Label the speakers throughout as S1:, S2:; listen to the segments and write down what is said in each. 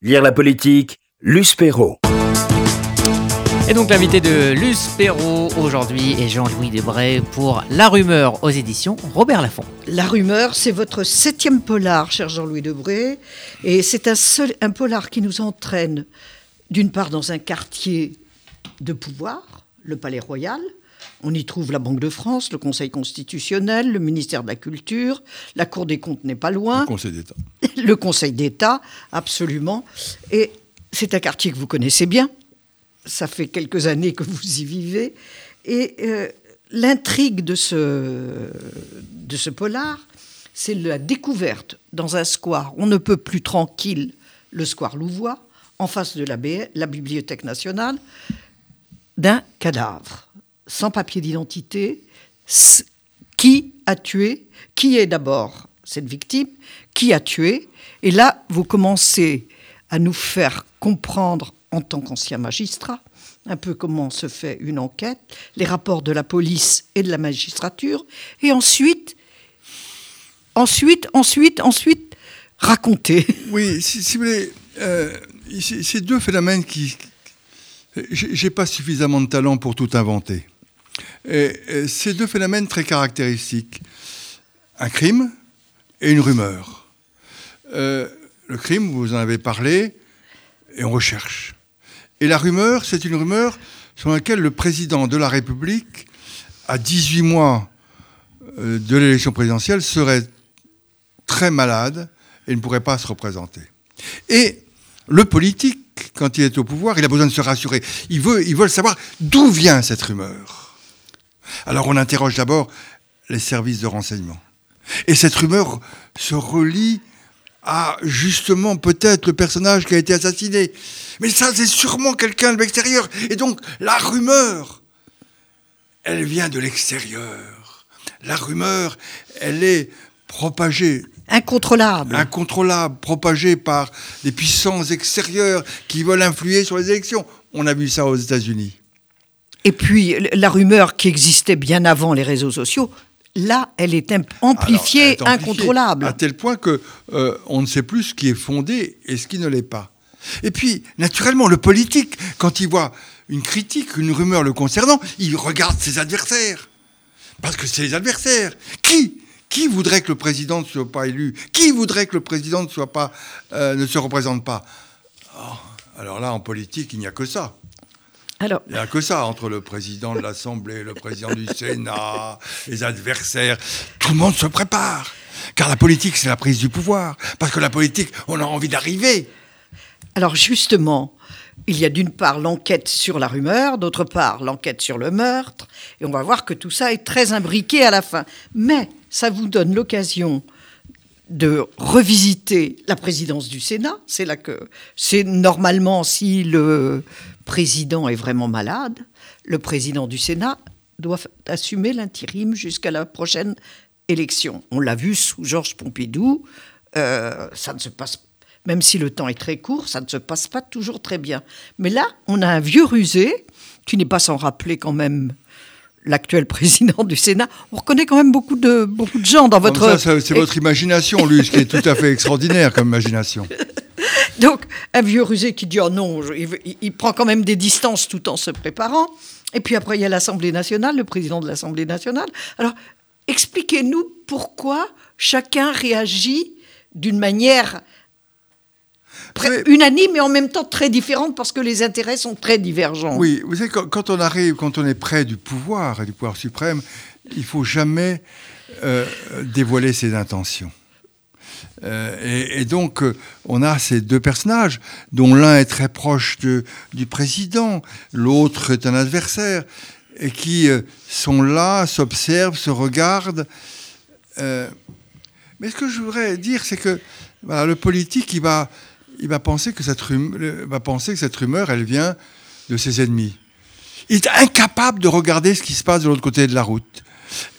S1: Lire la politique, Luce Perrault.
S2: Et donc l'invité de Luce Perrault aujourd'hui est Jean-Louis Debray pour La Rumeur aux éditions Robert Laffont.
S3: La Rumeur, c'est votre septième polar, cher Jean-Louis Debray. Et c'est un, seul, un polar qui nous entraîne, d'une part, dans un quartier de pouvoir, le Palais Royal, on y trouve la Banque de France, le Conseil constitutionnel, le ministère de la Culture, la Cour des comptes n'est pas loin.
S4: Le Conseil d'État.
S3: Le Conseil d'État, absolument. Et c'est un quartier que vous connaissez bien. Ça fait quelques années que vous y vivez. Et euh, l'intrigue de ce, de ce polar, c'est la découverte dans un square, on ne peut plus tranquille, le square Louvois, en face de la, la Bibliothèque nationale, d'un cadavre sans papier d'identité, qui a tué, qui est d'abord cette victime, qui a tué. Et là, vous commencez à nous faire comprendre, en tant qu'ancien magistrat, un peu comment se fait une enquête, les rapports de la police et de la magistrature, et ensuite, ensuite, ensuite, ensuite, raconter.
S4: Oui, si, vous voulez, euh, ces deux phénomènes qui... J'ai pas suffisamment de talent pour tout inventer. Et, ces deux phénomènes très caractéristiques, un crime et une rumeur. Euh, le crime, vous en avez parlé, et on recherche. Et la rumeur, c'est une rumeur sur laquelle le président de la République, à 18 mois euh, de l'élection présidentielle, serait très malade et ne pourrait pas se représenter. Et le politique, quand il est au pouvoir, il a besoin de se rassurer. Il veut, il veut savoir d'où vient cette rumeur. Alors on interroge d'abord les services de renseignement. Et cette rumeur se relie à justement peut-être le personnage qui a été assassiné. Mais ça, c'est sûrement quelqu'un de l'extérieur. Et donc, la rumeur, elle vient de l'extérieur. La rumeur, elle est propagée.
S3: Incontrôlable.
S4: Incontrôlable, propagée par des puissances extérieures qui veulent influer sur les élections. On a vu ça aux États-Unis.
S3: Et puis, la rumeur qui existait bien avant les réseaux sociaux, là, elle est amplifiée, incontrôlable.
S4: À tel point que euh, on ne sait plus ce qui est fondé et ce qui ne l'est pas. Et puis, naturellement, le politique, quand il voit une critique, une rumeur le concernant, il regarde ses adversaires. Parce que c'est les adversaires. Qui qui voudrait que le président ne soit pas élu? Qui voudrait que le président ne, soit pas, euh, ne se représente pas? Oh, Alors là, en politique, il n'y a que ça. Il n'y a que ça entre le président de l'Assemblée, le président du Sénat, les adversaires. Tout le monde se prépare. Car la politique, c'est la prise du pouvoir. Parce que la politique, on a envie d'arriver.
S3: Alors justement, il y a d'une part l'enquête sur la rumeur, d'autre part l'enquête sur le meurtre, et on va voir que tout ça est très imbriqué à la fin. Mais ça vous donne l'occasion de revisiter la présidence du Sénat. C'est là que c'est normalement si le président est vraiment malade, le président du Sénat doit assumer l'intérim jusqu'à la prochaine élection. On l'a vu sous Georges Pompidou, euh, ça ne se passe même si le temps est très court, ça ne se passe pas toujours très bien. Mais là, on a un vieux rusé qui n'est pas sans rappeler quand même l'actuel président du Sénat. On reconnaît quand même beaucoup de, beaucoup de gens dans votre...
S4: c'est votre imagination, lui, ce qui est tout à fait extraordinaire comme imagination.
S3: Donc, un vieux rusé qui dit oh non, il, prend quand même des distances tout en se préparant. Et puis après, il y a l'Assemblée nationale, le président de l'Assemblée nationale. Alors, expliquez-nous pourquoi chacun réagit d'une manière unanime et en même temps très différente parce que les intérêts sont très divergents.
S4: Oui, vous savez, quand, on arrive, quand on est près du pouvoir et du pouvoir suprême, il faut jamais euh, dévoiler ses intentions. Euh, et, donc, euh, on a ces deux personnages, dont l'un est très proche du président, l'autre est un adversaire, et qui sont là, s'observent, se regardent. mais ce que je voudrais dire, c'est que le politique, il va penser que cette rumeur, va penser que cette rumeur, elle vient de ses ennemis. Il est incapable de regarder ce qui se passe de l'autre côté de la route.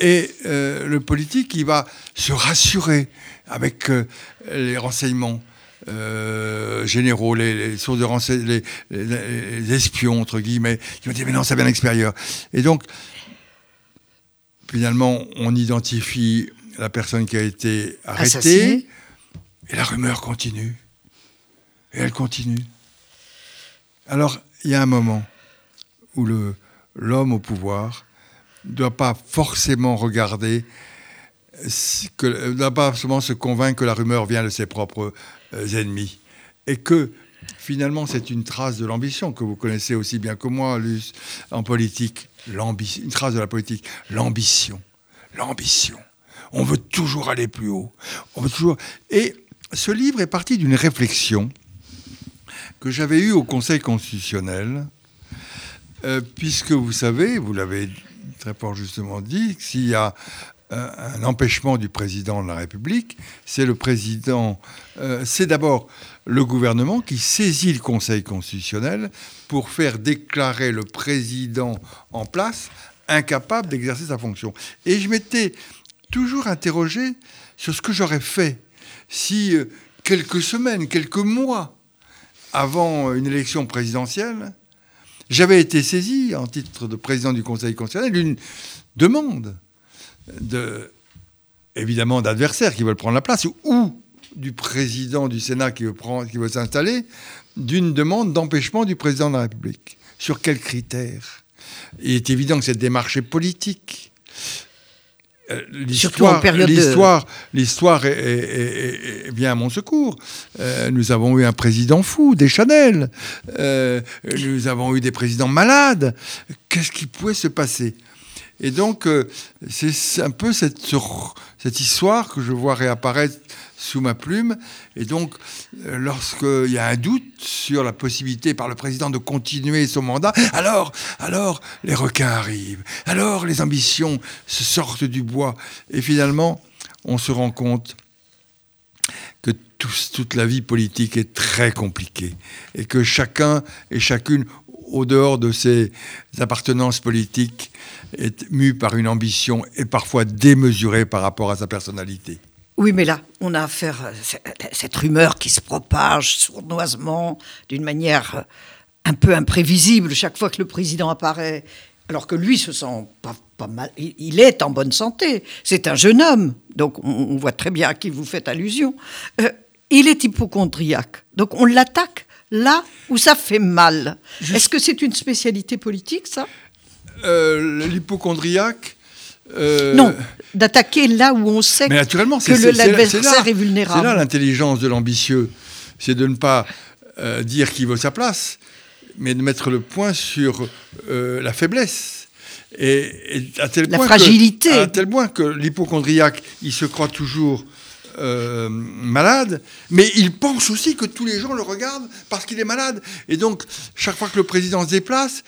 S4: Et euh, le politique, il va se rassurer avec euh, les renseignements euh, généraux, les, sources de renseignements, les, espions, entre guillemets. Il va dire, mais non, ça vient de l'extérieur. Et donc, finalement, on identifie la personne qui a été arrêtée, et la rumeur continue. Et elle continue. Alors, il y a un moment où l'homme au pouvoir ne doit pas forcément regarder, ne doit pas forcément se convaincre que la rumeur vient de ses propres euh, ennemis. Et que finalement, c'est une trace de l'ambition que vous connaissez aussi bien que moi, Luce, en politique. Une trace de la politique. L'ambition. L'ambition. On veut toujours aller plus haut. On veut toujours. Et ce livre est parti d'une réflexion que j'avais eue au Conseil constitutionnel, euh, puisque vous savez, vous l'avez très fort justement dit, s'il y a un empêchement du président de la République, c'est le président, euh, c'est d'abord le gouvernement qui saisit le Conseil constitutionnel pour faire déclarer le président en place incapable d'exercer sa fonction. Et je m'étais toujours interrogé sur ce que j'aurais fait si euh, quelques semaines, quelques mois avant une élection présidentielle, j'avais été saisi en titre de président du Conseil constitutionnel d'une demande de, évidemment d'adversaires qui veulent prendre la place ou du président du Sénat qui veut, qui veut s'installer d'une demande d'empêchement du président de la République. Sur quels critères? Il est évident que cette démarche est politique. Euh, l'histoire, l'histoire, l'histoire est, bien à mon secours. Euh, nous avons eu un président fou, des Chanel. Euh, nous avons eu des présidents malades. Qu'est-ce qui pouvait se passer? Et donc, c'est un peu cette, cette histoire que je vois réapparaître sous ma plume. Et donc, euh, lorsqu'il y a un doute sur la possibilité par le président de continuer son mandat, alors, alors les requins arrivent, alors les ambitions se sortent du bois. Et finalement, on se rend compte que toute la vie politique est très compliquée et que chacun et chacune, au dehors de ses appartenances politiques, est mu par une ambition et parfois démesurée par rapport à sa personnalité.
S3: Oui, mais là, on a affaire à cette rumeur qui se propage sournoisement, d'une manière euh, un peu imprévisible chaque fois que le président apparaît, alors que lui se sent pas, mal. Il est en bonne santé. C'est un jeune homme, donc on, voit très bien à qui vous faites allusion. Euh, il est hypochondriaque, donc on l'attaque là où ça fait mal. Est-ce que c'est une spécialité politique, ça?
S4: Euh, L'hypochondriaque
S3: euh, non, d'attaquer là où on sait que l'adversaire est, vulnérable.
S4: C'est là l'intelligence de l'ambitieux, c'est de ne pas euh, dire qu'il veut sa place, mais de mettre le point sur la faiblesse. Et, à tel
S3: la fragilité.
S4: à tel point que l'hypochondriaque, il se croit toujours malade, mais il pense aussi que tous les gens le regardent parce qu'il est malade. Et donc, chaque fois que le président se déplace,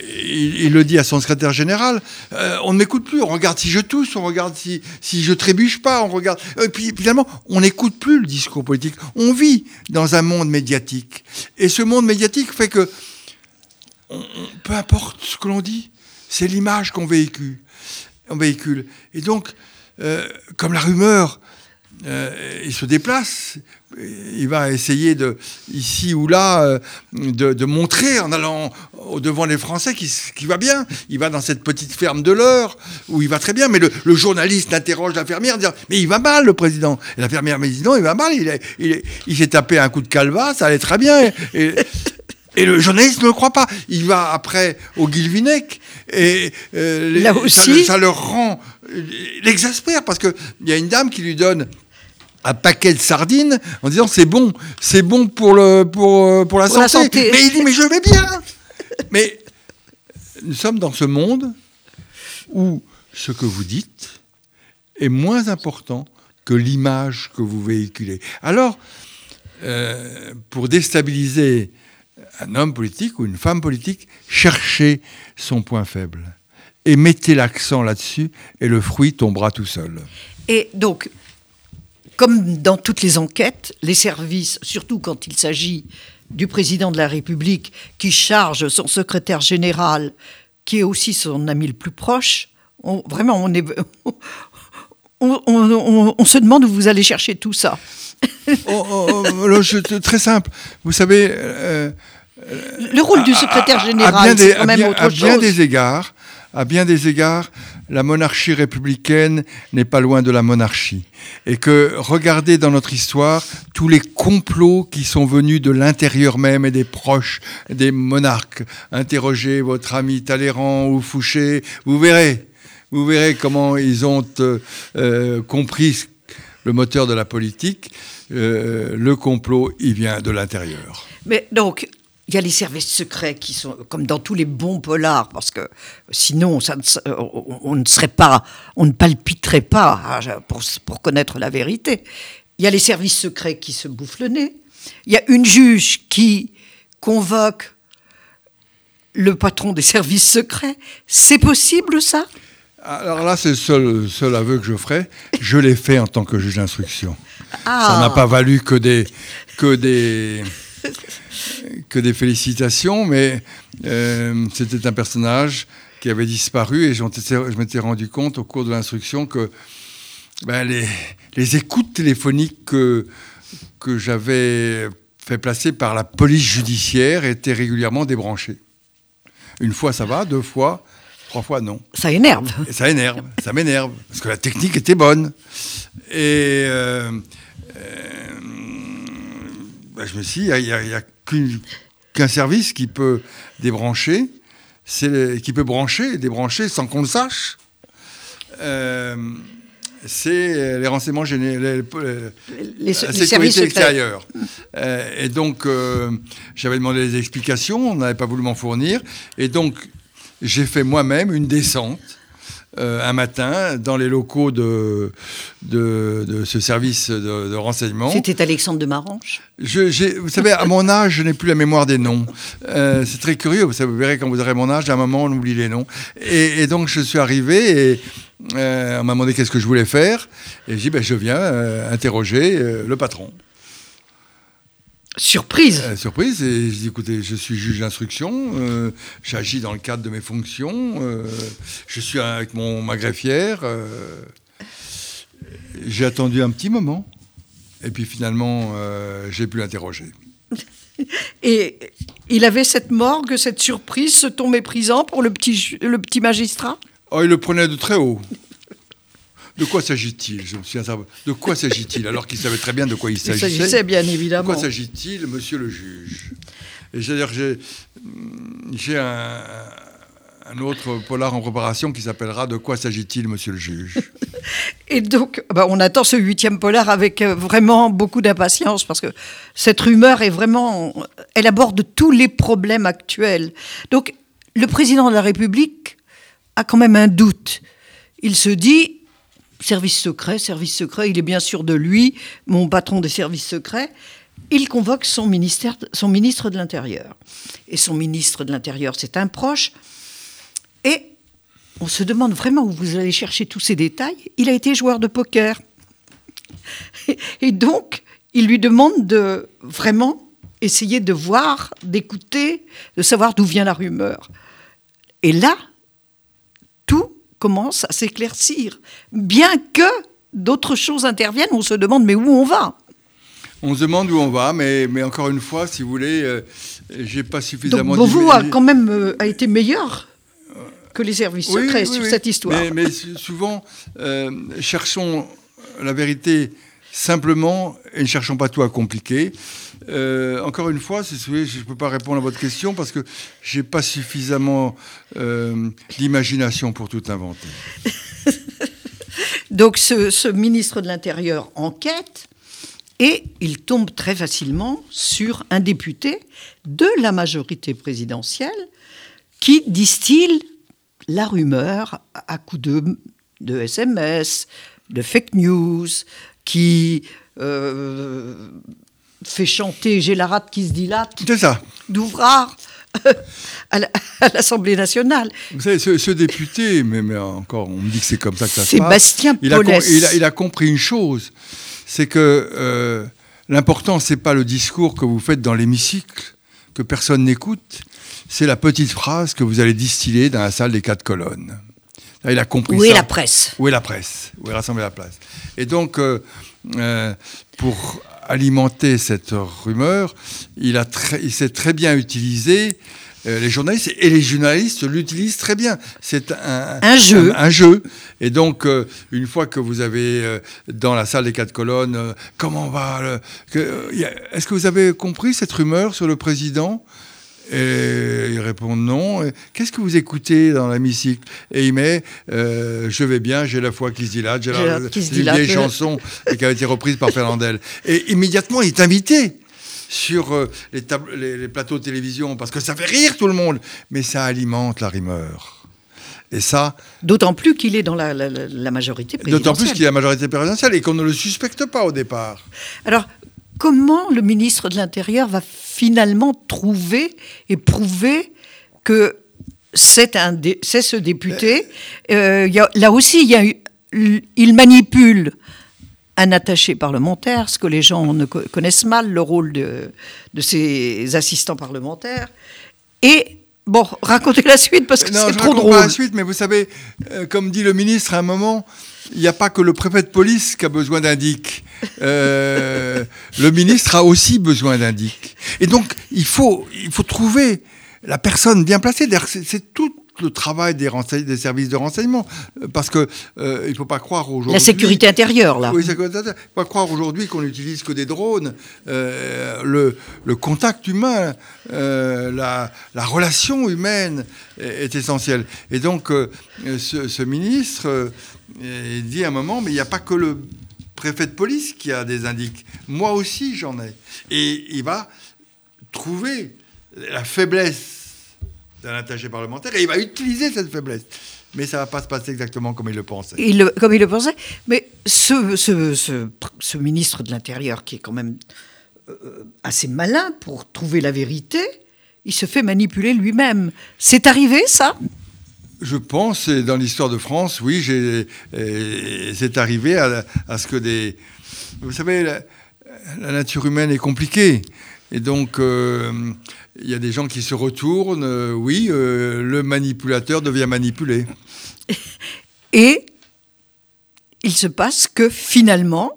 S4: il, le dit à son secrétaire général, euh, on ne m'écoute plus, on regarde si je tousse, on regarde si, si je trébuche pas, on regarde... Et euh, puis finalement, on n'écoute plus le discours politique. On vit dans un monde médiatique. Et ce monde médiatique fait que, peu importe ce que l'on dit, c'est l'image qu'on véhicule. On véhicule. Et donc, euh, comme la rumeur euh, il se déplace, il va essayer de, ici ou là, euh, de, montrer en allant au devant des Français qu'il qui va bien. Il va dans cette petite ferme de l'heure où il va très bien, mais le, journaliste interroge l'infirmière en disant Mais il va mal, le président. Et l'infirmière me dit Non, il va mal, il, il, s'est tapé un coup de calva, ça allait très bien. Et, le journaliste ne le croit pas. Il va après au Guilvinec et
S3: euh, Là aussi.
S4: Ça, ça, le rend, l'exaspère parce qu'il y a une dame qui lui donne un paquet de sardines en disant c'est bon, c'est bon pour, le, pour, euh, pour, la, santé. Mais il dit mais je vais bien. mais nous sommes dans ce monde où ce que vous dites est moins important que l'image que vous véhiculez. Alors, euh, pour déstabiliser un homme politique ou une femme politique, cherchez son point faible et mettez l'accent là-dessus et le fruit tombera tout seul.
S3: Et donc, comme dans toutes les enquêtes, les services, surtout quand il s'agit du président de la République, qui charge son secrétaire général, qui est aussi son ami le plus proche, vraiment, on, est, on, se demande où vous allez chercher tout ça.
S4: Oh, oh, oh, très simple. Vous savez. Euh,
S3: le rôle du secrétaire général, c'est quand même autre
S4: chose. À bien des égards, à bien des égards, la monarchie républicaine n'est pas loin de la monarchie. Et que regardez dans notre histoire tous les complots qui sont venus de l'intérieur même et des proches des monarques. Interrogez votre ami Talleyrand ou Fouché, vous verrez. Vous verrez comment ils ont euh, euh, compris le moteur de la politique. Euh, le complot, il vient de l'intérieur.
S3: Mais donc, il y a les services secrets qui sont comme dans tous les bons polars, parce que sinon, ça ne, on, ne serait pas, on ne palpiterait pas hein, pour, pour, connaître la vérité. Il y a les services secrets qui se bouffent le nez. Il y a une juge qui convoque le patron des services secrets. C'est possible, ça?
S4: Alors là, c'est le seul, seul aveu que je ferai. Je l'ai fait en tant que juge d'instruction. Ah. Ça n'a pas valu que des, que des, que des félicitations, mais euh, c'était un personnage qui avait disparu et je m'étais rendu compte au cours de l'instruction que ben, les, les, écoutes téléphoniques que, que j'avais fait placer par la police judiciaire étaient régulièrement débranchées. Une fois ça va, deux fois, trois fois non.
S3: Ça énerve.
S4: ça énerve, ça m'énerve, parce que la technique était bonne. Et euh, euh, ben, je me suis dit, il n'y a, qu'un service qui peut débrancher, qui peut brancher débrancher sans qu'on le sache. Euh, c'est les renseignements généraux,
S3: les, la sécurité extérieure.
S4: et donc, j'avais demandé des explications, on n'avait pas voulu m'en fournir. Et donc, j'ai fait moi-même une descente euh, un matin dans les locaux de, de, ce service de, renseignement.
S3: C'était Alexandre de Marange
S4: je, Vous savez, à mon âge, je n'ai plus la mémoire des noms. Euh, c'est très curieux, vous, verrez quand vous aurez mon âge, à un moment, on oublie les noms. Et, donc, je suis arrivé et euh, on m'a demandé qu'est-ce que je voulais faire. Et j'ai dit, ben, je viens interroger le patron.
S3: Surprise
S4: euh, Surprise, et je dis écoutez, je suis juge d'instruction, euh, j'agis dans le cadre de mes fonctions, euh, je suis avec mon, ma greffière. j'ai attendu un petit moment, et puis finalement, j'ai pu l'interroger.
S3: Et il avait cette morgue, cette surprise, ce ton méprisant pour le petit, le petit magistrat?
S4: Oh, il le prenait de très haut. De quoi s'agit-il Je me suis De quoi s'agit-il Alors qu'il savait très bien de quoi il s'agissait.
S3: Il s'agissait bien évidemment.
S4: De quoi s'agit-il, monsieur le juge Et c'est-à-dire j'ai, un, un, autre polar en préparation qui s'appellera De quoi s'agit-il, monsieur le juge
S3: Et donc, bah, on attend ce huitième polar avec euh, vraiment beaucoup d'impatience parce que cette rumeur est vraiment. Elle aborde tous les problèmes actuels. Donc, le président de la République a quand même un doute. Il se dit service secret, service secret, il est bien sûr de lui, mon patron des services secrets. Il convoque son, son ministre de l'Intérieur. Et son ministre de l'Intérieur, c'est un proche. Et on se demande vraiment où vous allez chercher tous ces détails. Il a été joueur de poker. Et donc, il lui demande de vraiment essayer de voir, d'écouter, de savoir d'où vient la rumeur. Et là, commence à s'éclaircir. Bien que d'autres choses interviennent, on se demande mais où on va?
S4: On se demande où on va, mais, mais encore une fois, si vous voulez, euh, j'ai pas suffisamment.
S3: Donc, vous a quand même euh, a été meilleur que les services secrets sur cette histoire.
S4: Mais, mais souvent, euh, cherchons la vérité simplement et ne cherchons pas tout à compliquer. Euh, encore une fois, si voulez, je ne peux pas répondre à votre question parce que je n'ai pas suffisamment euh, d'imagination pour tout inventer.
S3: Donc ce, ministre de l'Intérieur enquête et il tombe très facilement sur un député de la majorité présidentielle qui distille la rumeur à coups de, de SMS, de fake news, qui euh, fait chanter J'ai la rate qui se dilate.
S4: C'est ça.
S3: D'Ouvrard à l'Assemblée nationale.
S4: Vous savez, ce, député, mais, encore, on me dit que c'est comme ça que ça
S3: se passe. Sébastien
S4: il a, il, a, compris une chose, c'est que euh, l'important, c'est pas le discours que vous faites dans l'hémicycle, que personne n'écoute, c'est la petite phrase que vous allez distiller dans la salle des quatre colonnes. il a compris
S3: Où
S4: est
S3: la presse?
S4: Où est la presse? Où est rassemblée la place? Et donc, euh, euh, pour alimenter cette rumeur, il, a il s'est très bien utilisé euh, les journalistes et les journalistes l'utilisent très bien. C'est un,
S3: Un jeu.
S4: Un, un jeu. Et donc, euh, une fois que vous avez euh, dans la salle des quatre colonnes, euh, comment va le- que- euh, y a- Est-ce que vous avez compris cette rumeur sur le président? Et il répond non. Qu'est-ce que vous écoutez dans l'hémicycle Et il met euh, Je vais bien, j'ai la foi qui se dilate, j'ai la,
S3: la- qui se dilate.
S4: vieille chanson qui a été reprise par Fernandel. Et immédiatement, il est invité sur euh, les, tab- les- les plateaux de télévision parce que ça fait rire tout le monde, mais ça alimente la rumeur. Et ça,
S3: D'autant plus qu'il est dans la, la- la- la majorité présidentielle.
S4: d'autant plus qu'il a la majorité présidentielle et qu'on ne le suspecte pas au départ.
S3: Alors, comment le ministre de l'Intérieur va finalement trouver et prouver que c'est un dé- c'est ce député? Euh, il y a- Là aussi, il, y a eu- il manipule un attaché parlementaire, ce que les gens ne co- connaissent mal, le rôle de, de ces assistants parlementaires. Et, bon, racontez la suite parce que
S4: Non,
S3: c'est trop drôle.
S4: pas la suite, mais vous savez, euh, comme dit le ministre à un moment, il n'y a pas que le préfet de police qui a besoin d'un DIC. Euh, le ministre a aussi besoin d'un DIC. Et donc, il faut, il faut trouver la personne bien placée. C'est tout le travail des, services de renseignement. Euh, Parce que euh, il ne faut pas croire aujourd'hui...
S3: La sécurité intérieure, là.
S4: Oui. Il ne faut pas croire aujourd'hui qu'on n'utilise que des drones. Euh, le, le contact humain, euh, la, la relation humaine est, est essentielle. Et donc, ce, ce ministre il dit à un moment, mais il n'y a pas que le préfet de police qui a des indices. Moi aussi, j'en ai. Et il va trouver la faiblesse d'un attaché parlementaire et il va utiliser cette faiblesse. Mais ça ne va pas se passer exactement comme il le pensait.
S3: Comme il le pensait. Mais ce ministre de l'Intérieur, qui est quand même euh, assez malin pour trouver la vérité, il se fait manipuler lui-même. C'est arrivé, ça?
S4: Je pense, et dans l'histoire de France, oui, c'est arrivé à, ce que des... Vous savez, la, la nature humaine est compliquée. Et donc, euh, il y a des gens qui se retournent. euh, oui, euh, le manipulateur devient manipulé.
S3: Et il se passe que finalement,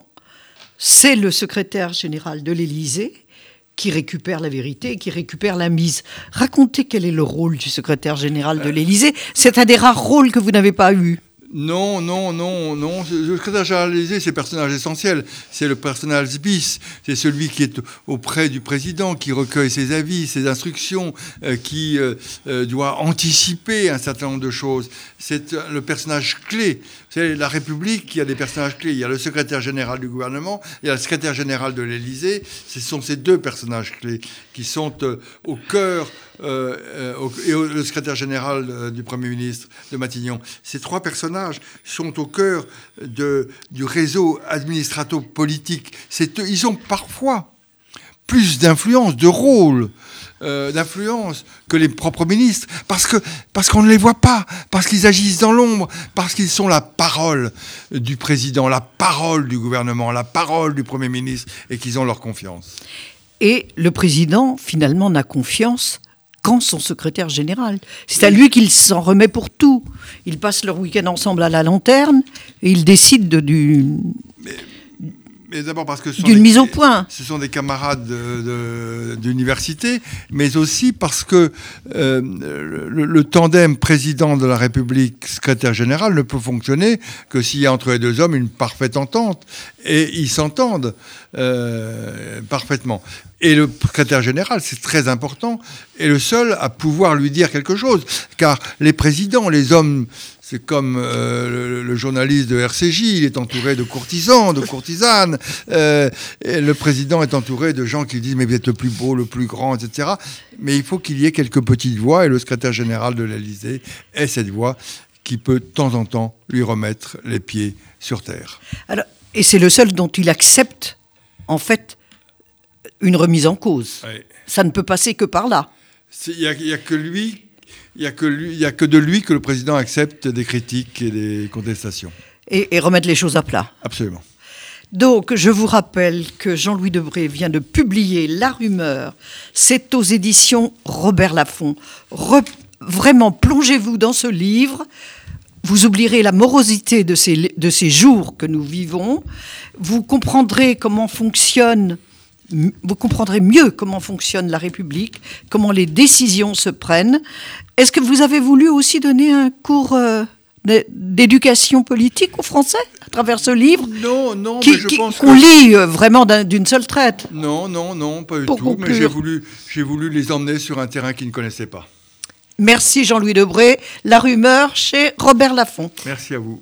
S3: c'est le secrétaire général de l'Élysée qui récupère la vérité qui récupère la mise. Racontez quel est le rôle du secrétaire général de l'Élysée. C'est un des rares rôles que vous n'avez pas eu.
S4: Non, non, non, non. De l'Élysée, c'est le personnage essentiel. C'est le personnage bis. C'est celui qui est auprès du président, qui recueille ses avis, ses instructions, euh, qui euh, euh, doit anticiper un certain nombre de choses. C'est le personnage clé. Savez, la République, y a des personnages clés. Il y a le secrétaire général du gouvernement, il y a le secrétaire général de l'Élysée. Ce sont ces deux personnages clés qui sont au cœur euh, euh, et le secrétaire général euh, du Premier ministre de Matignon. Ces trois personnages sont au cœur du réseau administrato-politique. Ils ont parfois plus d'influence, de rôle, d'influence que les propres ministres, parce que parce qu'on ne les voit pas, parce qu'ils agissent dans l'ombre, parce qu'ils sont la parole du président, la parole du gouvernement, la parole du Premier ministre, et qu'ils ont leur confiance.
S3: Et le président, finalement, n'a confiance son secrétaire général. C'est à lui qu'il s'en remet pour tout. Ils passent leur week-end ensemble à la lanterne et ils décident de-
S4: Mais d'abord parce que ce sont
S3: d'une
S4: des-
S3: mise au point.
S4: Ce sont des camarades de- de- d'université, mais aussi parce que euh, le, le tandem président de la République, secrétaire général, ne peut fonctionner que s'il y a entre les deux hommes une parfaite entente. Et ils s'entendent euh, parfaitement. Et le secrétaire général, c'est très important, est le seul à pouvoir lui dire quelque chose. Car les présidents, les hommes, c'est comme euh, le, le journaliste de RCJ, il est entouré de courtisans, de courtisanes. euh, et le président est entouré de gens qui disent mais vous êtes le plus beau, le plus grand, etc. Mais il faut qu'il y ait quelques petites voix, et le secrétaire général de l'Élysée est cette voix qui peut de temps en temps lui remettre les pieds sur terre.
S3: Alors, et c'est le seul dont il accepte, en fait, une remise en cause. Ça ne peut passer que par là.
S4: Il n'y a que lui. Il n'y a, que lui- il y a que de lui que le président accepte des critiques et des contestations.
S3: Et, et remettre les choses à plat.
S4: Absolument.
S3: Donc, je vous rappelle que Jean-Louis Debré vient de publier La Rumeur. C'est aux éditions Robert Laffont. Re- vraiment, plongez-vous dans ce livre. Vous oublierez la morosité de ces, de ces jours que nous vivons. Vous comprendrez comment fonctionne vous comprendrez mieux comment fonctionne la République, comment les décisions se prennent. Est-ce que vous avez voulu aussi donner un cours euh, d'éducation politique aux Français à travers ce livre
S4: Non, non,
S3: qui,
S4: mais je pense
S3: qu'on
S4: que...
S3: lit euh, vraiment d'un- d'une seule traite?
S4: Non, non, non, pas du tout. Mais
S3: conclure.
S4: j'ai voulu, j'ai voulu les emmener sur un terrain qu'ils ne connaissaient pas.
S3: Merci Jean-Louis Debré. La rumeur chez Robert Laffont.
S4: Merci à vous.